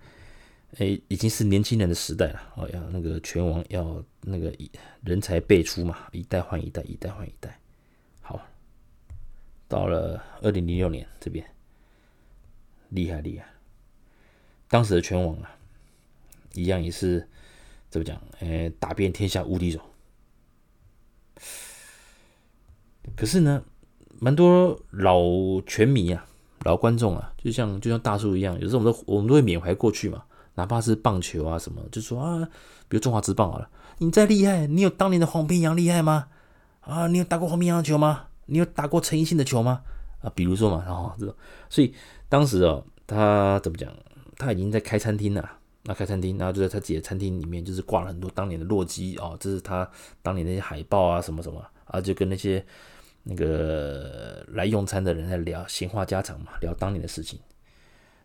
哎，已经是年轻人的时代了，哦，要那个拳王要那个人才辈出嘛，一代换一代，一代换一代。好，到了二零零六年这边，厉害厉害！当时的拳王啊，一样也是怎么讲？哎，打遍天下无敌手。可是呢，蛮多老拳迷啊、老观众啊，就像就像大叔一样，有时候我们都我们都会缅怀过去嘛，哪怕是棒球啊什么，就说啊，比如中华职棒好了，你再厉害，你有当年的黄平洋厉害吗？啊，你有打过黄平洋的球吗？你有打过陈奕迅的球吗？啊，比如说嘛，然后这种，所以当时哦，他怎么讲？他已经在开餐厅了。那开餐厅，然后就在他自己的餐厅里面，就是挂了很多当年的洛基哦，这是他当年那些海报啊，什么什么啊，就跟那些那个来用餐的人在聊闲话家常嘛，聊当年的事情。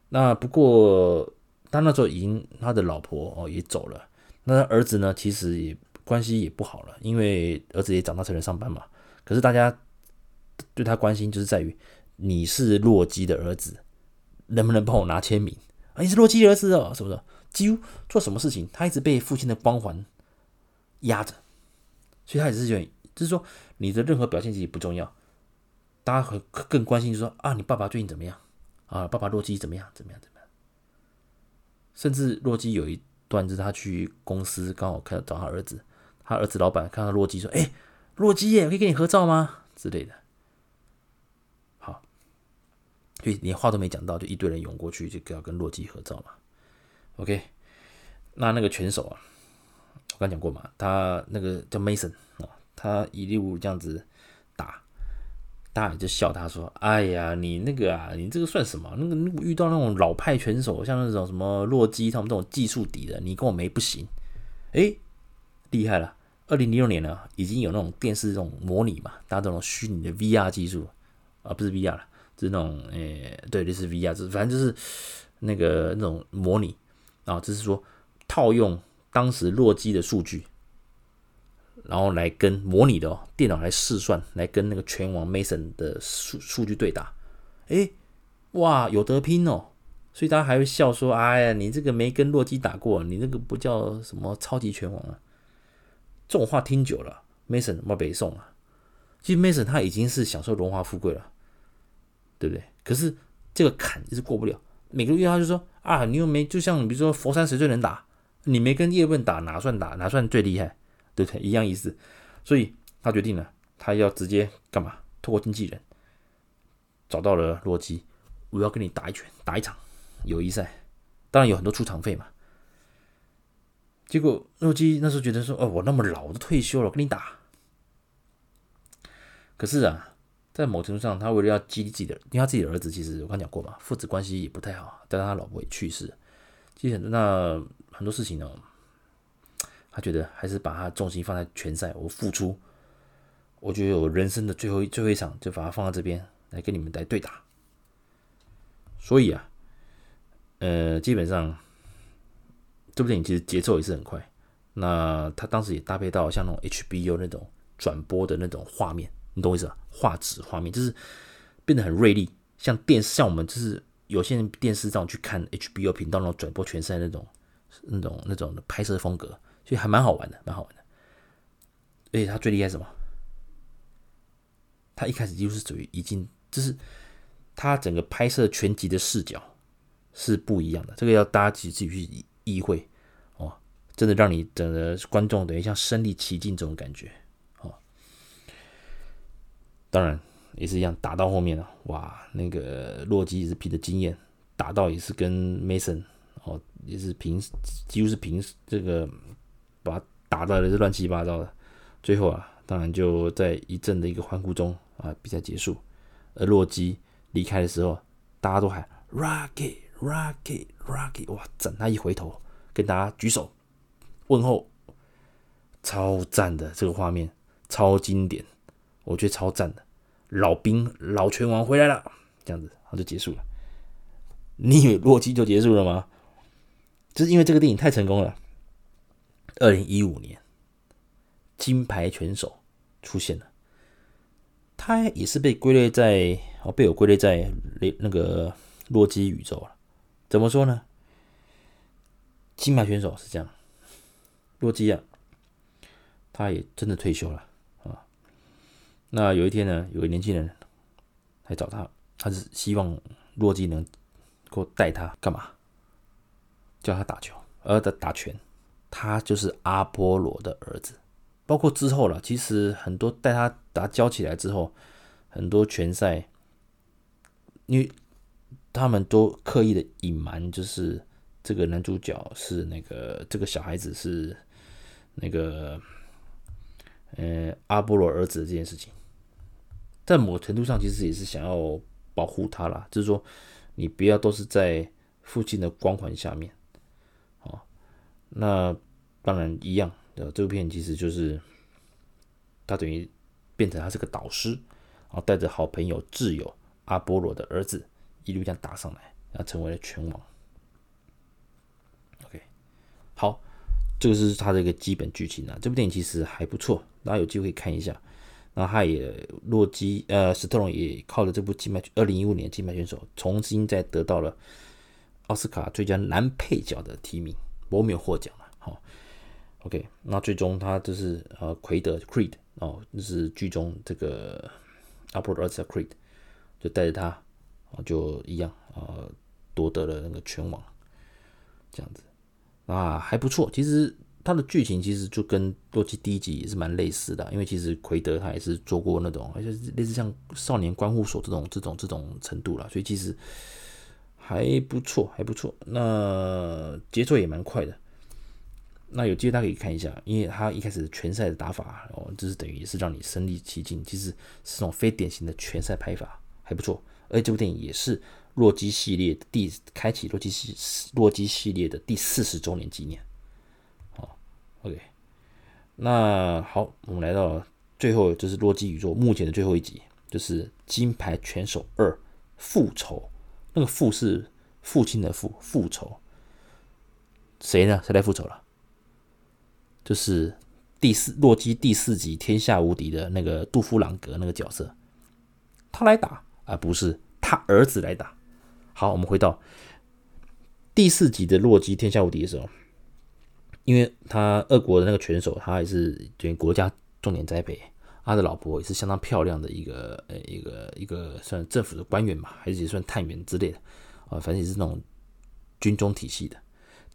那不过他那时候已经他的老婆哦也走了，那他儿子呢，其实也。关系也不好了，因为儿子也长大成人上班嘛。可是大家对他关心就是在于你是洛基的儿子，能不能帮我拿签名啊？你是洛基的儿子哦，是不是？几乎做什么事情，他一直被父亲的光环压着，所以他也是觉得，就是说你的任何表现其实不重要，大家会更关心，就是说啊，你爸爸最近怎么样啊？爸爸洛基怎么样？怎么样？怎么样？甚至洛基有一段是他去公司刚好看到找他儿子。他儿子老板看到洛基说：“哎，洛基耶，可以跟你合照吗？”之类的。好，就连话都没讲到，就一堆人涌过去，就要跟洛基合照嘛。OK，那那个拳手啊，我刚讲过嘛，他那个叫 Mason 哦，他一路这样子打，大家就笑他说：“哎呀，你那个啊，你这个算什么？那个遇到那种老派拳手，像那种什么洛基他们这种技术底的，你跟我没不行。”哎，厉害了。二零零六年呢，已经有那种电视这种模拟嘛，搭这种虚拟的 VR 技术啊，不是 VR 了，就是那种诶、对，就是 VR，就是反正就是那个那种模拟啊，就是说套用当时洛基的数据，然后来跟模拟的哦，电脑来试算，来跟那个拳王 Mason 的数数据对打，诶、哇，有得拼哦，所以大家还会笑说，哎呀，你这个没跟洛基打过，你那个不叫什么超级拳王啊。这种话听久了，Mason 没北宋啊。其实 Mason 他已经是享受荣华富贵了，对不对？可是这个坎就是过不了。每个月他就说啊，你又没，就像比如说佛山谁最能打？你没跟叶问打，哪算打？哪算最厉害？对不对？一样意思。所以他决定了，他要直接干嘛？透过经纪人找到了洛基，我要跟你打一拳，打一场友谊赛，当然有很多出场费嘛。结果洛基那时候觉得说：“哦，我那么老，我都退休了，跟你打，可是啊，在某程度上，他为了要激励自己的，因为他自己的儿子其实我刚讲过嘛，父子关系也不太好，但他老婆也去世，其实那很多事情呢，他觉得还是把他重心放在拳赛，我付出，我觉得我人生的最后一最后一场就把它放在这边来跟你们来对打。所以啊，呃，基本上这部电影其实节奏也是很快。那他当时也搭配到像那种 HBO 那种转播的那种画面，你懂我意思吧？画质画面就是变得很锐利，像电视，像我们就是有些人电视上去看 HBO 频道那种转播拳赛那种那种那种的拍摄风格，所以还蛮好玩的，蛮好玩的。而且他最厉害什么？他一开始就是属于已经就是他整个拍摄全集的视角是不一样的，这个要大家自己自己去意会哦。真的让你整个观众等于像身临其境这种感觉，哦，当然也是一样，打到后面了，哇，那个洛基也是凭着经验，打到也是跟 Mason 哦，也是平，几乎是平这个把他打到也是乱七八糟的，最后啊，当然就在一阵的一个欢呼中啊，比赛结束，而洛基离开的时候，大家都喊 Rocky Rocky Rocky，哇，整他一回头跟大家举手。问候，超赞的这个画面，超经典，我觉得超赞的。老兵老拳王回来了，这样子，然后就结束了。你以为洛基就结束了吗？就是因为这个电影太成功了。二零一五年，金牌拳手出现了，他也是被归类在哦，被我归类在那那个洛基宇宙了。怎么说呢？金牌拳手是这样。洛基啊，他也真的退休了啊。那有一天呢，有个年轻人来找他，他是希望洛基能够带他干嘛？叫他打球，呃，打打拳。他就是阿波罗的儿子。包括之后了，其实很多带他打交起来之后，很多拳赛，因为他们都刻意的隐瞒，就是这个男主角是那个这个小孩子是。那个，呃，阿波罗儿子的这件事情，在某程度上其实也是想要保护他啦，就是说，你不要都是在父亲的光环下面，那当然一样的，这部片其实就是他等于变成他是个导师，然后带着好朋友挚友阿波罗的儿子一路这样打上来，然后成为了拳王。OK，好。这个是他的一个基本剧情啊，这部电影其实还不错，大家有机会看一下。然后他也洛基呃史特龙也靠着这部金牌二零一五年金牌选手，重新再得到了奥斯卡最佳男配角的提名，我没有获奖了。好，OK，那最终他就是呃奎德 Creed 哦，就是剧中这个阿波罗儿子 Creed 就带着他就一样呃夺得了那个拳王，这样子。啊，还不错。其实他的剧情其实就跟洛基第一集也是蛮类似的，因为其实奎德他也是做过那种，而且类似像少年观护所这种这种这种程度了，所以其实还不错，还不错。那节奏也蛮快的。那有机会大家可以看一下，因为他一开始拳赛的打法哦，就是等于也是让你身临其境，其实是这种非典型的拳赛拍法，还不错。而且这部电影也是。洛基系列的第开启洛基系洛基系列的第四十周年纪念，好，OK，那好，我们来到最后，就是洛基宇宙目前的最后一集，就是《金牌拳手二：复仇》。那个“父”是父亲的“父”，复仇谁呢？谁来复仇了？就是第四洛基第四集天下无敌的那个杜夫朗格那个角色，他来打而不是他儿子来打。好，我们回到第四集的洛基天下无敌的时候，因为他俄国的那个拳手，他也是对国家重点栽培，他的老婆也是相当漂亮的一个呃一个一个算政府的官员吧，还是也算探员之类的啊，反正也是那种军中体系的。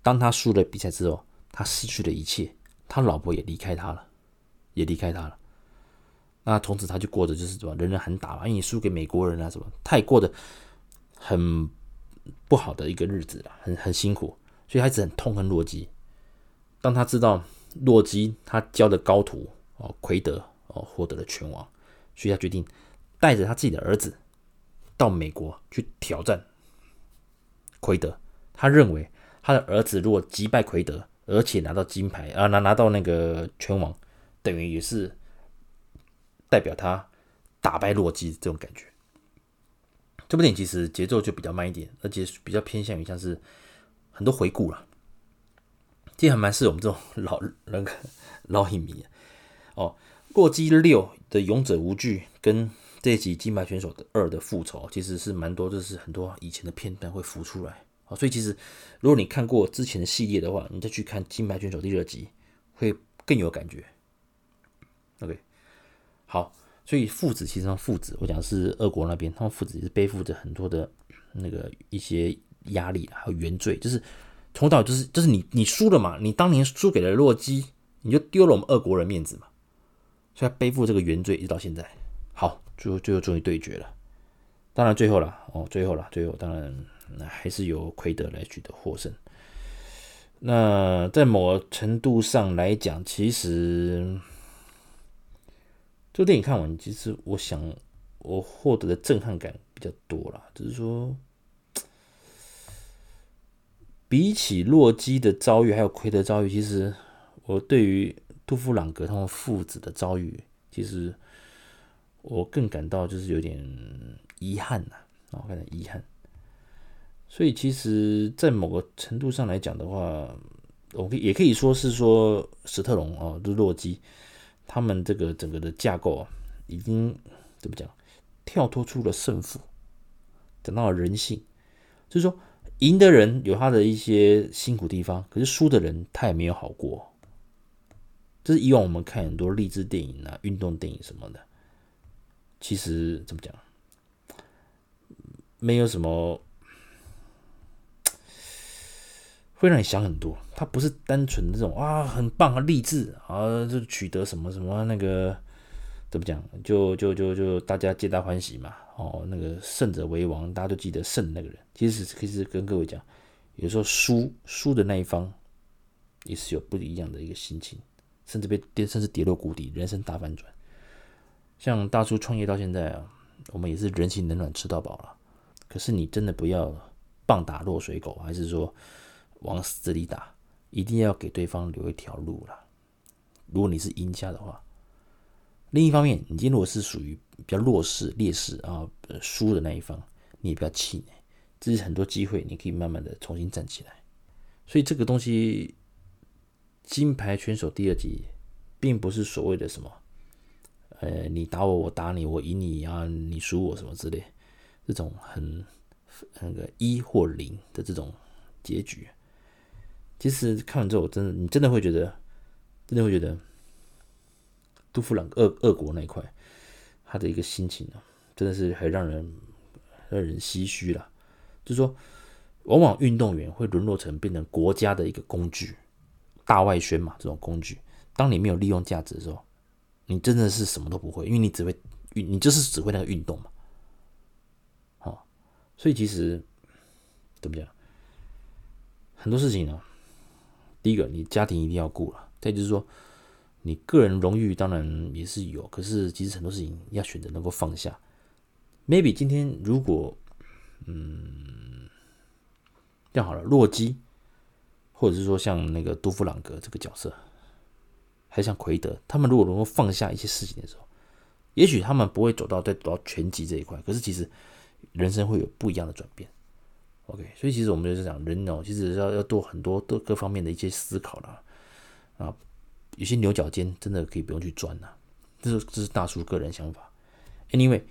当他输了比赛之后，他失去了一切，他老婆也离开他了，也离开他了。那从此他就过着就是什么人人喊打嘛，因为你输给美国人啊什么，他也过得。很不好的一个日子了，很很辛苦，所以他一直很痛恨洛基。当他知道洛基他教的高徒哦奎德哦获得了拳王，所以他决定带着他自己的儿子到美国去挑战奎德。他认为他的儿子如果击败奎德，而且拿到金牌啊，拿拿到那个拳王，等于也是代表他打败洛基这种感觉。这部电影其实节奏就比较慢一点，而且比较偏向于像是很多回顾了，这还蛮适合我们这种老那个老影迷哦。洛基六的勇者无惧跟这一集金牌选手的二的复仇，其实是蛮多，就是很多以前的片段会浮出来啊。所以其实如果你看过之前的系列的话，你再去看金牌选手第二集，会更有感觉。OK，好。所以父子其实上父子，我讲是俄国那边，他们父子也是背负着很多的那个一些压力，还有原罪，就是从到就是就是你你输了嘛，你当年输给了洛基，你就丢了我们俄国人面子嘛，所以他背负这个原罪一直到现在。好，最后最后终于对决了，当然最后了哦，最后了，最后当然那还是由奎德来取得获胜。那在某程度上来讲，其实。这部电影看完，其实我想我获得的震撼感比较多啦，就是说，比起洛基的遭遇，还有奎德遭遇，其实我对于杜夫朗格他们父子的遭遇，其实我更感到就是有点遗憾呐，啊，感到遗憾。所以其实，在某个程度上来讲的话，我可以也可以说是说史特龙啊，就洛基。他们这个整个的架构啊，已经怎么讲，跳脱出了胜负，讲到了人性，就是说，赢的人有他的一些辛苦地方，可是输的人他也没有好过。这是以往我们看很多励志电影啊、运动电影什么的，其实怎么讲，没有什么。会让你想很多，它不是单纯的这种啊，很棒啊，励志啊，就取得什么什么那个怎么讲，就就就就大家皆大欢喜嘛。哦，那个胜者为王，大家都记得胜那个人。其实其实跟各位讲，有时候输输的那一方也是有不一样的一个心情，甚至被跌，甚至跌落谷底，人生大反转。像大叔创业到现在啊，我们也是人情冷暖吃到饱了。可是你真的不要棒打落水狗，还是说？往死里打，一定要给对方留一条路了。如果你是赢家的话，另一方面，你今天如果是属于比较弱势、劣势啊、输的那一方，你也不要气馁，这是很多机会，你可以慢慢的重新站起来。所以这个东西，金牌选手第二集，并不是所谓的什么，呃，你打我，我打你，我赢你啊，你输我什么之类，这种很那个一或零的这种结局。其实看完之后，真的，你真的会觉得，真的会觉得，杜夫朗俄俄国那一块，他的一个心情啊，真的是很让人让人唏嘘了。就是说，往往运动员会沦落成变成国家的一个工具，大外宣嘛，这种工具。当你没有利用价值的时候，你真的是什么都不会，因为你只会运，你就是只会那个运动嘛。好，所以其实怎么讲，很多事情呢。第一个，你家庭一定要顾了。再就是说，你个人荣誉当然也是有，可是其实很多事情要选择能够放下。Maybe 今天如果，嗯，这样好了，洛基，或者是说像那个杜夫朗格这个角色，还像奎德，他们如果能够放下一些事情的时候，也许他们不会走到再走到拳击这一块，可是其实人生会有不一样的转变。OK，所以其实我们就是讲人哦，其实要要做很多各各方面的一些思考了啊，有些牛角尖真的可以不用去钻了，这是这是大叔个人想法。Anyway，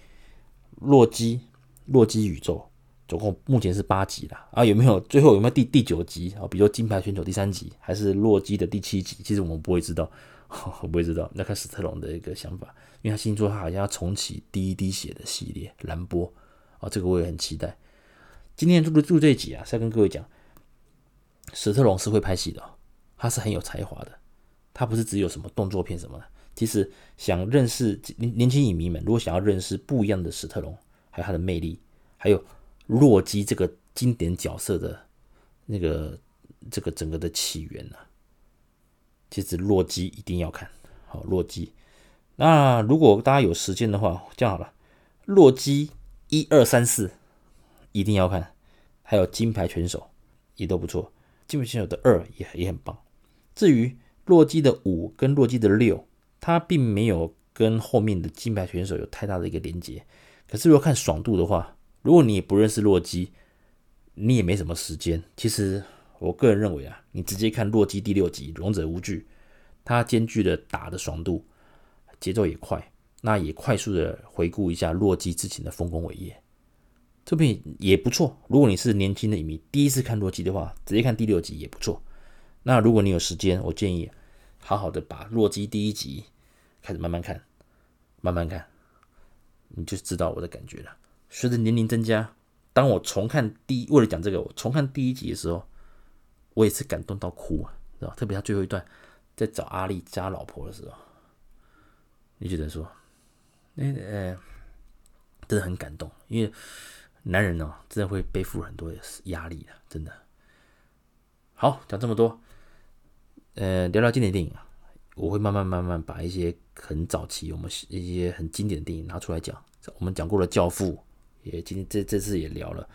洛基洛基宇宙总共目前是八集了啊，有没有最后有没有第第九集啊？比如说金牌选手第三集，还是洛基的第七集？其实我们不会知道，我不会知道。那看史特龙的一个想法，因为他新说他好像要重启第一滴血的系列蓝波啊，这个我也很期待。今天录的录这一集啊，是要跟各位讲，史特龙是会拍戏的，他是很有才华的，他不是只有什么动作片什么的。其实想认识年年轻影迷们，如果想要认识不一样的史特龙，还有他的魅力，还有洛基这个经典角色的那个这个整个的起源呢，其实洛基一定要看。好，洛基，那如果大家有时间的话，这样好了，洛基一二三四一定要看，还有金牌拳手也都不错，金牌拳手的二也也很棒。至于洛基的五跟洛基的六，它并没有跟后面的金牌拳手有太大的一个连接。可是如果看爽度的话，如果你也不认识洛基，你也没什么时间。其实我个人认为啊，你直接看洛基第六集《勇者无惧》，它兼具的打的爽度。节奏也快，那也快速的回顾一下洛基之前的丰功伟业，这边也不错。如果你是年轻的影迷，第一次看洛基的话，直接看第六集也不错。那如果你有时间，我建议好好的把洛基第一集开始慢慢看，慢慢看，你就知道我的感觉了。随着年龄增加，当我重看第一，为了讲这个，我重看第一集的时候，我也是感动到哭啊，知道？特别他最后一段在找阿力加老婆的时候。你觉得说，那呃，真的很感动，因为男人哦，真的会背负很多的压力的，真的。好，讲这么多，呃，聊聊经典电影啊，我会慢慢慢慢把一些很早期我们一些很经典的电影拿出来讲。我们讲过了《教父》，也今天这这次也聊了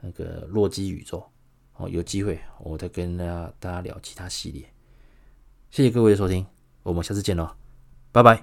那个《洛基宇宙》。哦，有机会我再跟大家大家聊其他系列。谢谢各位的收听，我们下次见喽，拜拜。